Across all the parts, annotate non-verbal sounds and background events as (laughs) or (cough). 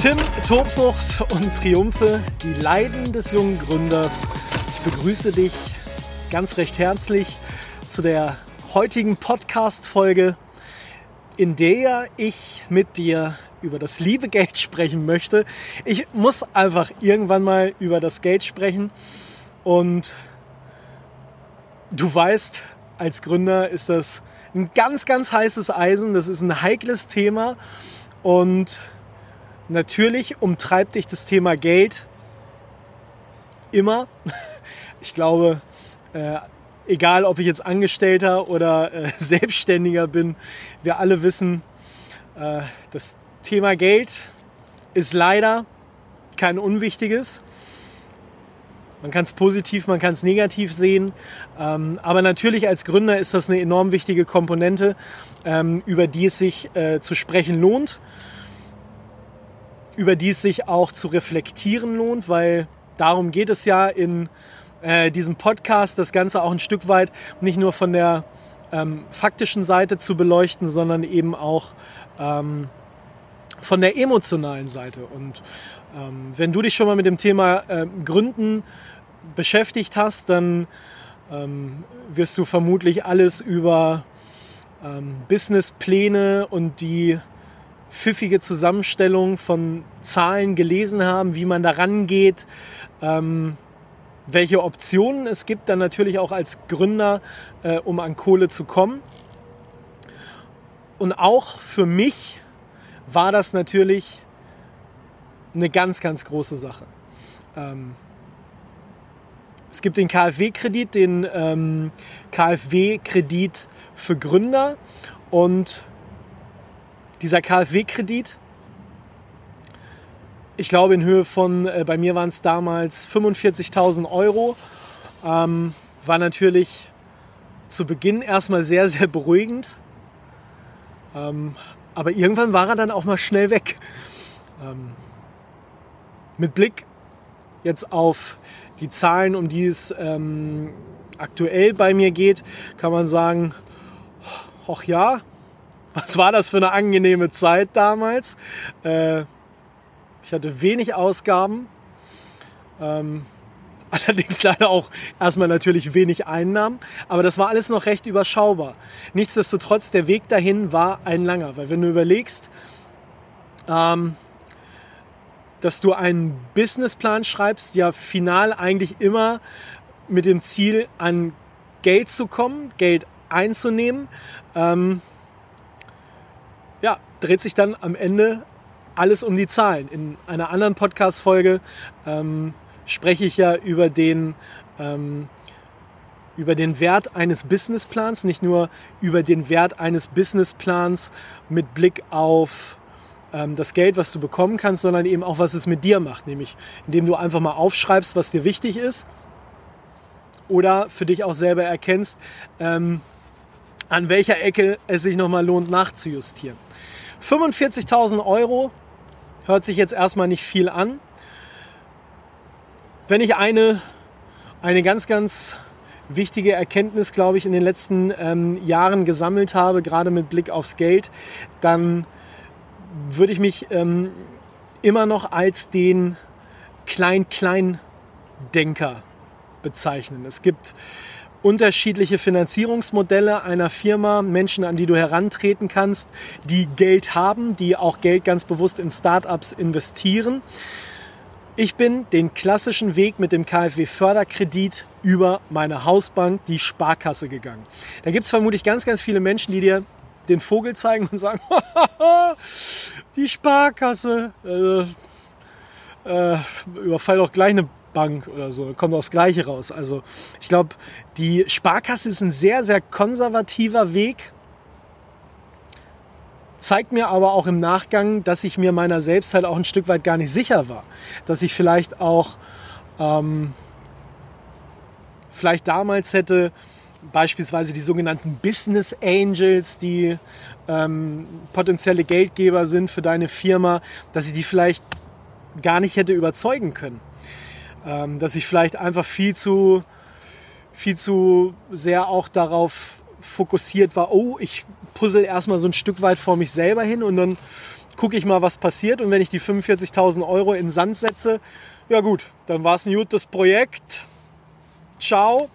Tim, Tobsucht und Triumphe, die Leiden des jungen Gründers. Ich begrüße dich ganz recht herzlich zu der heutigen Podcast-Folge, in der ich mit dir über das liebe Geld (laughs) sprechen möchte. Ich muss einfach irgendwann mal über das Geld sprechen und du weißt, als Gründer ist das ein ganz, ganz heißes Eisen. Das ist ein heikles Thema und Natürlich umtreibt dich das Thema Geld immer. (laughs) Ich glaube, äh, egal ob ich jetzt Angestellter oder äh, (laughs) Selbstständiger bin, wir alle wissen, äh, das Thema Geld ist leider kein unwichtiges. Man kann es positiv, man kann es negativ sehen. Ähm, aber natürlich als Gründer ist das eine enorm wichtige Komponente, ähm, über die es sich äh, zu sprechen lohnt über die es sich auch zu reflektieren lohnt, weil darum geht es ja in äh, diesem Podcast, das Ganze auch ein Stück weit nicht nur von der ähm, faktischen Seite zu beleuchten, sondern eben auch ähm, von der emotionalen Seite. Und ähm, wenn du dich schon mal mit dem Thema äh, Gründen beschäftigt hast, dann ähm, wirst du vermutlich alles über ähm, Businesspläne und die pfiffige Zusammenstellung von Zahlen gelesen haben, wie man da rangeht, ähm, welche Optionen es gibt, dann natürlich auch als Gründer, äh, um an Kohle zu kommen. Und auch für mich war das natürlich eine ganz, ganz große Sache. Ähm, es gibt den KfW-Kredit, den ähm, KfW-Kredit für Gründer und dieser KfW-Kredit, ich glaube in Höhe von, äh, bei mir waren es damals 45.000 Euro, ähm, war natürlich zu Beginn erstmal sehr, sehr beruhigend. Ähm, aber irgendwann war er dann auch mal schnell weg. Ähm, mit Blick jetzt auf die Zahlen, um die es ähm, aktuell bei mir geht, kann man sagen, ach ja, was war das für eine angenehme Zeit damals? Äh, ich hatte wenig Ausgaben. Ähm, (laughs) allerdings leider auch erstmal natürlich wenig Einnahmen. Aber das war alles noch recht überschaubar. Nichtsdestotrotz, der Weg dahin war ein langer. Weil wenn du überlegst, ähm, dass du einen Businessplan schreibst, ja final eigentlich immer mit dem Ziel, an Geld zu kommen, Geld einzunehmen. Ähm, ja, dreht sich dann am Ende alles um die Zahlen. In einer anderen Podcast-Folge ähm, spreche ich ja über den, ähm, über den Wert eines Businessplans, nicht nur über den Wert eines Businessplans mit Blick auf ähm, das Geld, was du bekommen kannst, sondern eben auch, was es mit dir macht. Nämlich, indem du einfach mal aufschreibst, was dir wichtig ist oder für dich auch selber erkennst, ähm, an welcher Ecke es sich nochmal lohnt, nachzujustieren. 45.000 Euro hört sich jetzt erstmal nicht viel an. Wenn ich eine, eine ganz, ganz wichtige Erkenntnis, glaube ich, in den letzten ähm, Jahren gesammelt habe, gerade mit Blick aufs Geld, dann würde ich mich ähm, immer noch als den Klein-Klein-Denker bezeichnen. Es gibt unterschiedliche Finanzierungsmodelle einer Firma, Menschen, an die du herantreten kannst, die Geld haben, die auch Geld ganz bewusst in Startups investieren. Ich bin den klassischen Weg mit dem KfW-Förderkredit über meine Hausbank, die Sparkasse, gegangen. Da gibt es vermutlich ganz, ganz viele Menschen, die dir den Vogel zeigen und sagen, (laughs) die Sparkasse, äh, äh, überfall doch gleich eine Bank oder so. Kommt aufs Gleiche raus. Also ich glaube, die Sparkasse ist ein sehr, sehr konservativer Weg. Zeigt mir aber auch im Nachgang, dass ich mir meiner selbst halt auch ein Stück weit gar nicht sicher war. Dass ich vielleicht auch ähm, vielleicht damals hätte beispielsweise die sogenannten Business Angels, die ähm, potenzielle Geldgeber sind für deine Firma, dass ich die vielleicht gar nicht hätte überzeugen können. Ähm, dass ich vielleicht einfach viel zu, viel zu sehr auch darauf fokussiert war, oh, ich puzzle erstmal so ein Stück weit vor mich selber hin und dann gucke ich mal, was passiert. Und wenn ich die 45.000 Euro in Sand setze, ja gut, dann war es ein gutes Projekt. Ciao.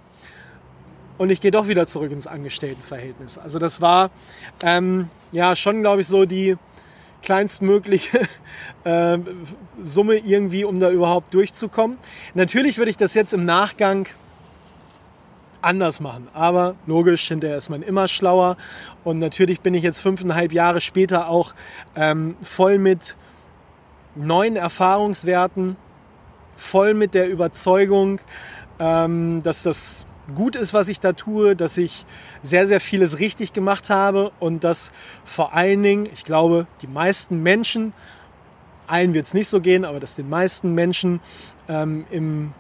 Und ich gehe doch wieder zurück ins Angestelltenverhältnis. Also das war ähm, ja schon, glaube ich, so die kleinstmögliche (laughs) äh, Summe irgendwie, um da überhaupt durchzukommen. Natürlich würde ich das jetzt im Nachgang anders machen. Aber logisch, hinterher ist man immer schlauer. Und natürlich bin ich jetzt fünfeinhalb Jahre später auch ähm, voll mit neuen Erfahrungswerten, voll mit der Überzeugung, ähm, dass das gut ist, was ich da tue, dass ich sehr, sehr vieles richtig gemacht habe und dass vor allen Dingen, ich glaube, die meisten Menschen, allen wird es nicht so gehen, aber dass den meisten Menschen ähm, im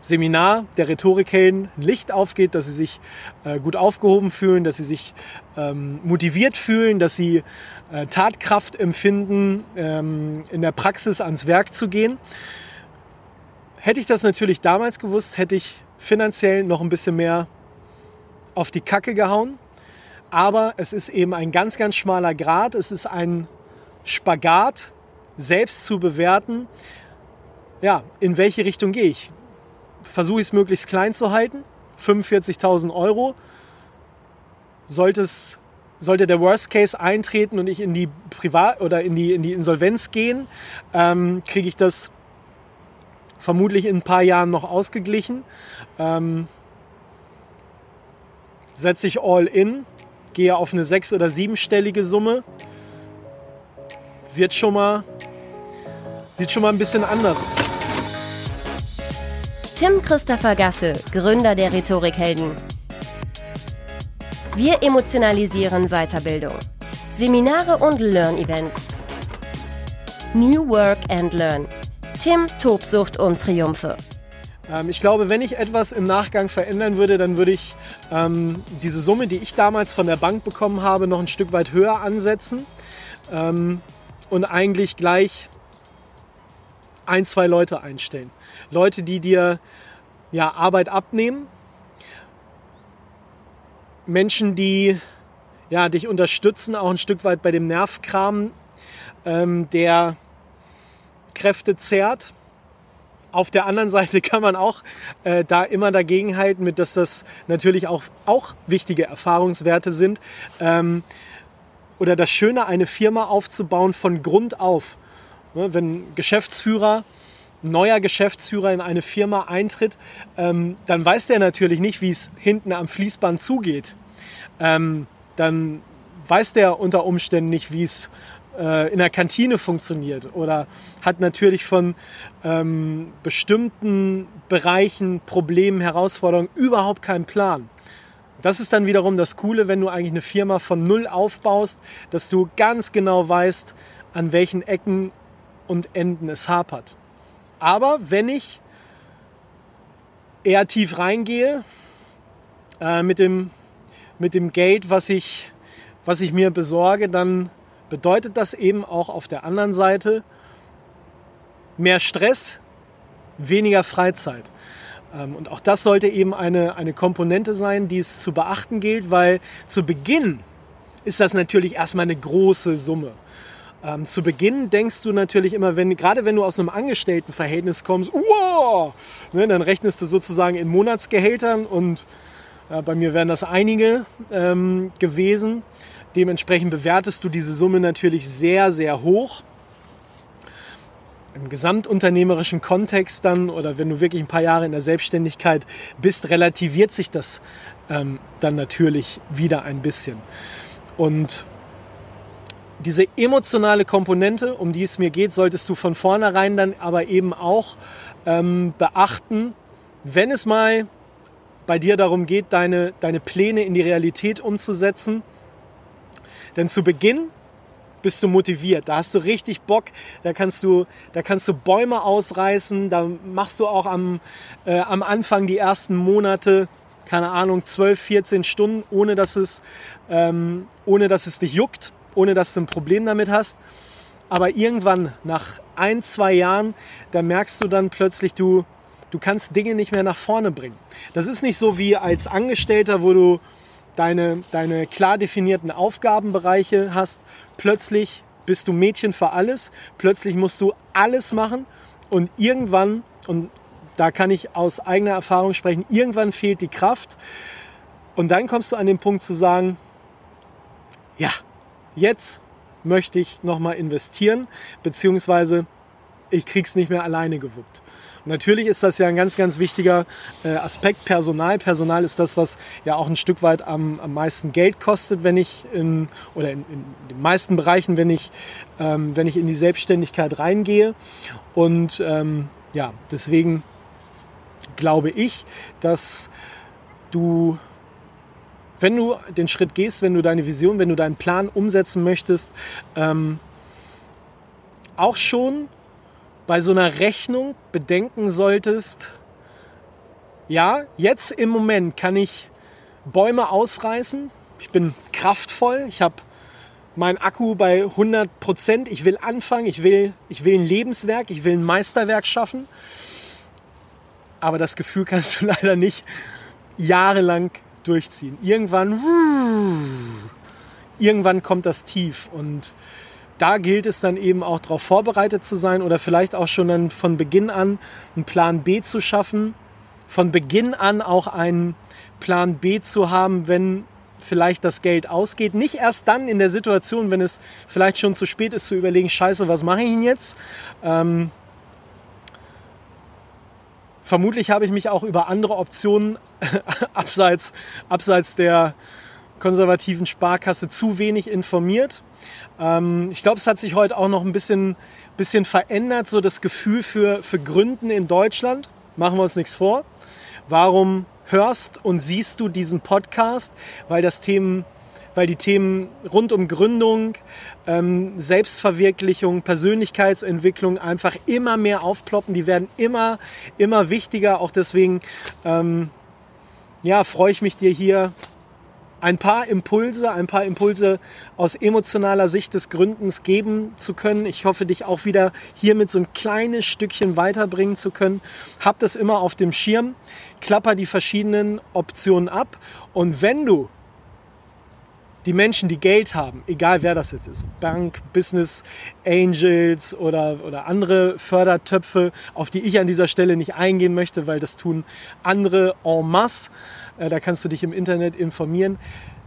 Seminar der Rhetorikhelden ein Licht aufgeht, dass sie sich äh, gut aufgehoben fühlen, dass sie sich ähm, motiviert fühlen, dass sie äh, Tatkraft empfinden, ähm, in der Praxis ans Werk zu gehen. Hätte ich das natürlich damals gewusst, hätte ich finanziell noch ein bisschen mehr auf die Kacke gehauen. Aber es ist eben ein ganz, ganz schmaler Grad. Es ist ein Spagat, selbst zu bewerten, ja, in welche Richtung gehe ich versuche ich es möglichst klein zu halten. 45.000 Euro. Sollte, sollte der Worst Case eintreten und ich in die Privat oder in die, in die Insolvenz gehen, ähm, kriege ich das vermutlich in ein paar Jahren noch ausgeglichen. Ähm, setze ich all in, gehe auf eine sechs- oder siebenstellige Summe, wird schon mal, sieht schon mal ein bisschen anders aus. Tim Christopher Gasse, Gründer der Rhetorikhelden. Wir emotionalisieren Weiterbildung. Seminare und Learn-Events. New Work and Learn. Tim, Tobsucht und Triumphe. Ähm, ich glaube, wenn ich etwas im Nachgang verändern würde, dann würde ich ähm, diese Summe, die ich damals von der Bank bekommen habe, noch ein Stück weit höher ansetzen ähm, und eigentlich gleich ein, zwei Leute einstellen. Leute, die dir ja, Arbeit abnehmen. Menschen, die ja, dich unterstützen, auch ein Stück weit bei dem Nervkram, ähm, der Kräfte zehrt. Auf der anderen Seite kann man auch äh, da immer dagegen halten, mit dass das natürlich auch, auch wichtige Erfahrungswerte sind. Ähm, oder das Schöne, eine Firma aufzubauen von Grund auf. Ne, wenn Geschäftsführer neuer Geschäftsführer in eine Firma eintritt, ähm, dann weiß der natürlich nicht, wie es hinten am Fließband zugeht. Ähm, dann weiß der unter Umständen nicht, wie es äh, in der Kantine funktioniert oder hat natürlich von ähm, bestimmten Bereichen, Problemen, Herausforderungen überhaupt keinen Plan. Das ist dann wiederum das Coole, wenn du eigentlich eine Firma von Null aufbaust, dass du ganz genau weißt, an welchen Ecken und Enden es hapert. Aber wenn ich eher tief reingehe äh, mit, dem, mit dem Geld, was ich, was ich mir besorge, dann bedeutet das eben auch auf der anderen Seite mehr Stress, weniger Freizeit. Ähm, und auch das sollte eben eine, eine Komponente sein, die es zu beachten gilt, weil zu Beginn ist das natürlich erstmal eine große Summe. Ähm, zu Beginn denkst du natürlich immer, wenn, gerade wenn du aus einem Angestelltenverhältnis kommst, wow, ne, dann rechnest du sozusagen in Monatsgehältern und äh, bei mir wären das einige ähm, gewesen. Dementsprechend bewertest du diese Summe natürlich sehr, sehr hoch. Im gesamtunternehmerischen Kontext dann oder wenn du wirklich ein paar Jahre in der Selbstständigkeit bist, relativiert sich das ähm, dann natürlich wieder ein bisschen. Und diese emotionale Komponente, um die es mir geht, solltest du von vornherein dann aber eben auch ähm, beachten, wenn es mal bei dir darum geht, deine, deine Pläne in die Realität umzusetzen. Denn zu Beginn bist du motiviert. Da hast du richtig Bock. Da kannst du, da kannst du Bäume ausreißen. Da machst du auch am, äh, am Anfang die ersten Monate, keine Ahnung, 12, 14 Stunden, ohne dass es, ähm, ohne dass es dich juckt, ohne dass du ein Problem damit hast. Aber irgendwann, nach ein, zwei Jahren, da merkst du dann plötzlich, du, du kannst Dinge nicht mehr nach vorne bringen. Das ist nicht so wie als Angestellter, wo du deine, deine klar definierten Aufgabenbereiche hast. Plötzlich bist du Mädchen für alles. Plötzlich musst du alles machen. Und irgendwann, und da kann ich aus eigener Erfahrung sprechen, irgendwann fehlt die Kraft. Und dann kommst du an den Punkt zu sagen, ja, jetzt möchte ich nochmal investieren, beziehungsweise ich krieg's nicht mehr alleine gewuppt. Natürlich ist das ja ein ganz, ganz wichtiger äh, Aspekt Personal. Personal ist das, was ja auch ein Stück weit am, am meisten Geld kostet, wenn ich in, oder in, in den meisten Bereichen, wenn ich, ähm, wenn ich in die Selbstständigkeit reingehe. Und ähm, ja, deswegen glaube ich, dass du wenn du den Schritt gehst, wenn du deine Vision, wenn du deinen Plan umsetzen möchtest, ähm, auch schon bei so einer Rechnung bedenken solltest, ja, jetzt im Moment kann ich Bäume ausreißen, ich bin kraftvoll, ich habe meinen Akku bei 100 Prozent, ich will anfangen, ich will, ich will ein Lebenswerk, ich will ein Meisterwerk schaffen. Aber das Gefühl kannst du (laughs) leider nicht jahrelang durchziehen. Irgendwann, irgendwann kommt das Tief. Und da gilt es dann eben auch darauf vorbereitet zu sein oder vielleicht auch schon dann von Beginn an einen Plan B zu schaffen, von Beginn an auch einen Plan B zu haben, wenn vielleicht das Geld ausgeht. Nicht erst dann in der Situation, wenn es vielleicht schon zu spät ist, zu überlegen, scheiße, was mache ich denn jetzt? Ähm, vermutlich habe ich mich auch über andere Optionen (laughs) abseits, abseits der konservativen Sparkasse zu wenig informiert. Ähm, ich glaube, es hat sich heute auch noch ein bisschen, bisschen verändert, so das Gefühl für, für Gründen in Deutschland. Machen wir uns nichts vor. Warum hörst und siehst du diesen Podcast? Weil das Themen weil die Themen rund um Gründung, ähm, Selbstverwirklichung, Persönlichkeitsentwicklung einfach immer mehr aufploppen. Die werden immer, immer wichtiger. Auch deswegen ähm, ja, freue ich mich dir hier ein paar Impulse, ein paar Impulse aus emotionaler Sicht des Gründens geben zu können. Ich hoffe, dich auch wieder hier mit so ein kleines Stückchen weiterbringen zu können. Hab das immer auf dem Schirm, klapper die verschiedenen Optionen ab und wenn du die Menschen, die Geld haben, egal wer das jetzt ist, Bank, Business Angels oder, oder andere Fördertöpfe, auf die ich an dieser Stelle nicht eingehen möchte, weil das tun andere en masse. Äh, da kannst du dich im Internet informieren.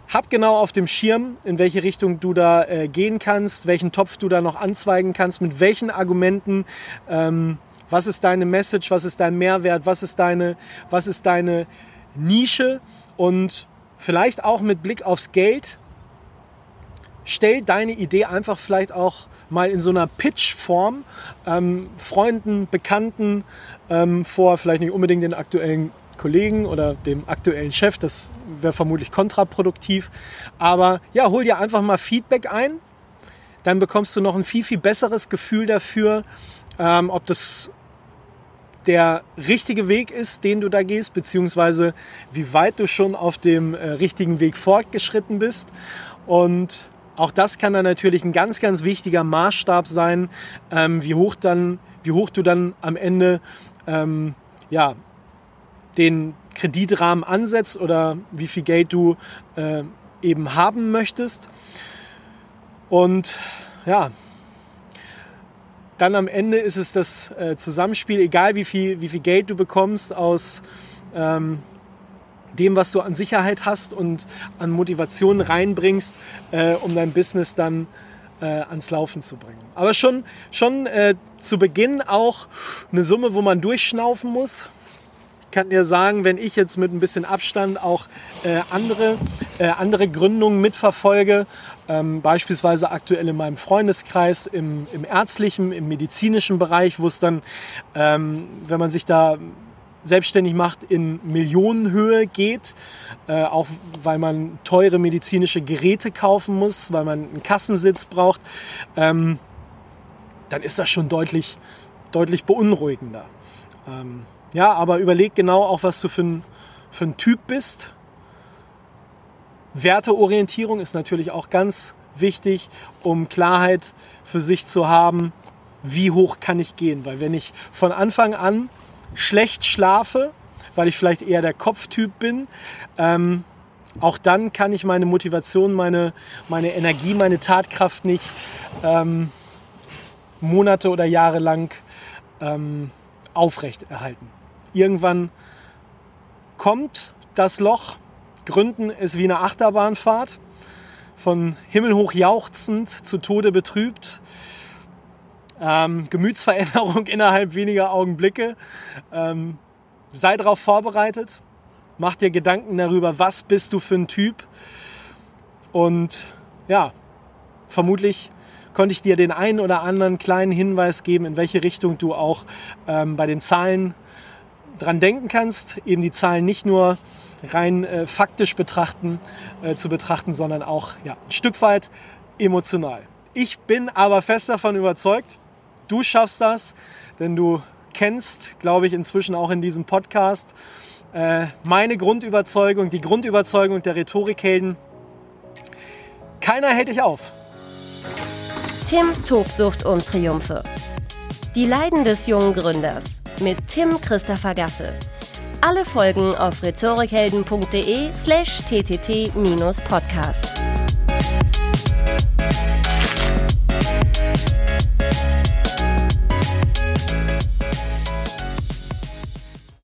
Hab genau auf dem Schirm, in welche Richtung du da äh, gehen kannst, welchen Topf du da noch anzweigen kannst, mit welchen Argumenten. Ähm, was ist deine Message? Was ist dein Mehrwert? Was ist deine, was ist deine Nische? Und vielleicht auch mit Blick aufs Geld stell deine Idee einfach vielleicht auch mal in so einer Pitch-Form ähm, Freunden, Bekannten ähm, vor, vielleicht nicht unbedingt den aktuellen Kollegen oder dem aktuellen Chef, das wäre vermutlich kontraproduktiv. Aber ja, hol dir einfach mal Feedback ein. Dann bekommst du noch ein viel, viel besseres Gefühl dafür, ähm, ob das der richtige Weg ist, den du da gehst, beziehungsweise wie weit du schon auf dem äh, richtigen Weg fortgeschritten bist. Und auch das kann dann natürlich ein ganz, ganz wichtiger Maßstab sein, ähm, wie, hoch dann, wie hoch du dann am Ende ähm, ja, den Kreditrahmen ansetzt oder wie viel Geld du äh, eben haben möchtest. Und ja, dann am Ende ist es das äh, Zusammenspiel, egal wie viel, wie viel Geld du bekommst aus ähm, dem, was du an Sicherheit hast und an Motivation reinbringst, äh, um dein Business dann äh, ans Laufen zu bringen. Aber schon, schon äh, zu Beginn auch eine Summe, wo man durchschnaufen muss. Kann dir sagen, wenn ich jetzt mit ein bisschen Abstand auch äh, andere, äh, andere Gründungen mitverfolge, ähm, beispielsweise aktuell in meinem Freundeskreis im, im ärztlichen, im medizinischen Bereich, wo es dann, ähm, wenn man sich da selbstständig macht, in Millionenhöhe geht, äh, auch weil man teure medizinische Geräte kaufen muss, weil man einen Kassensitz braucht, ähm, dann ist das schon deutlich, deutlich beunruhigender. Ja, aber überleg genau auch, was du für ein, für ein Typ bist. Werteorientierung ist natürlich auch ganz wichtig, um Klarheit für sich zu haben, wie hoch kann ich gehen. Weil wenn ich von Anfang an schlecht schlafe, weil ich vielleicht eher der Kopftyp bin, ähm, auch dann kann ich meine Motivation, meine, meine Energie, meine Tatkraft nicht ähm, Monate oder Jahre lang ähm, aufrechterhalten. Irgendwann kommt das Loch. Gründen ist wie eine Achterbahnfahrt. Von himmelhoch jauchzend zu Tode betrübt. Ähm, Gemütsveränderung (laughs) innerhalb weniger Augenblicke. Ähm, sei darauf vorbereitet. Mach dir Gedanken darüber, was bist du für ein Typ. Und ja, vermutlich konnte ich dir den einen oder anderen kleinen Hinweis geben, in welche Richtung du auch ähm, bei den Zahlen dran denken kannst, eben die Zahlen nicht nur rein äh, faktisch betrachten, äh, zu betrachten, sondern auch ja, ein Stück weit emotional. Ich bin aber fest davon überzeugt, du schaffst das, denn du kennst, glaube ich, inzwischen auch in diesem Podcast äh, meine Grundüberzeugung, die Grundüberzeugung der Rhetorikhelden. Keiner hält dich auf. Tim Tobsucht und Triumphe. Die Leiden des jungen Gründers mit Tim Christopher Gasse. Alle Folgen auf rhetorikhelden.de slash ttt-podcast.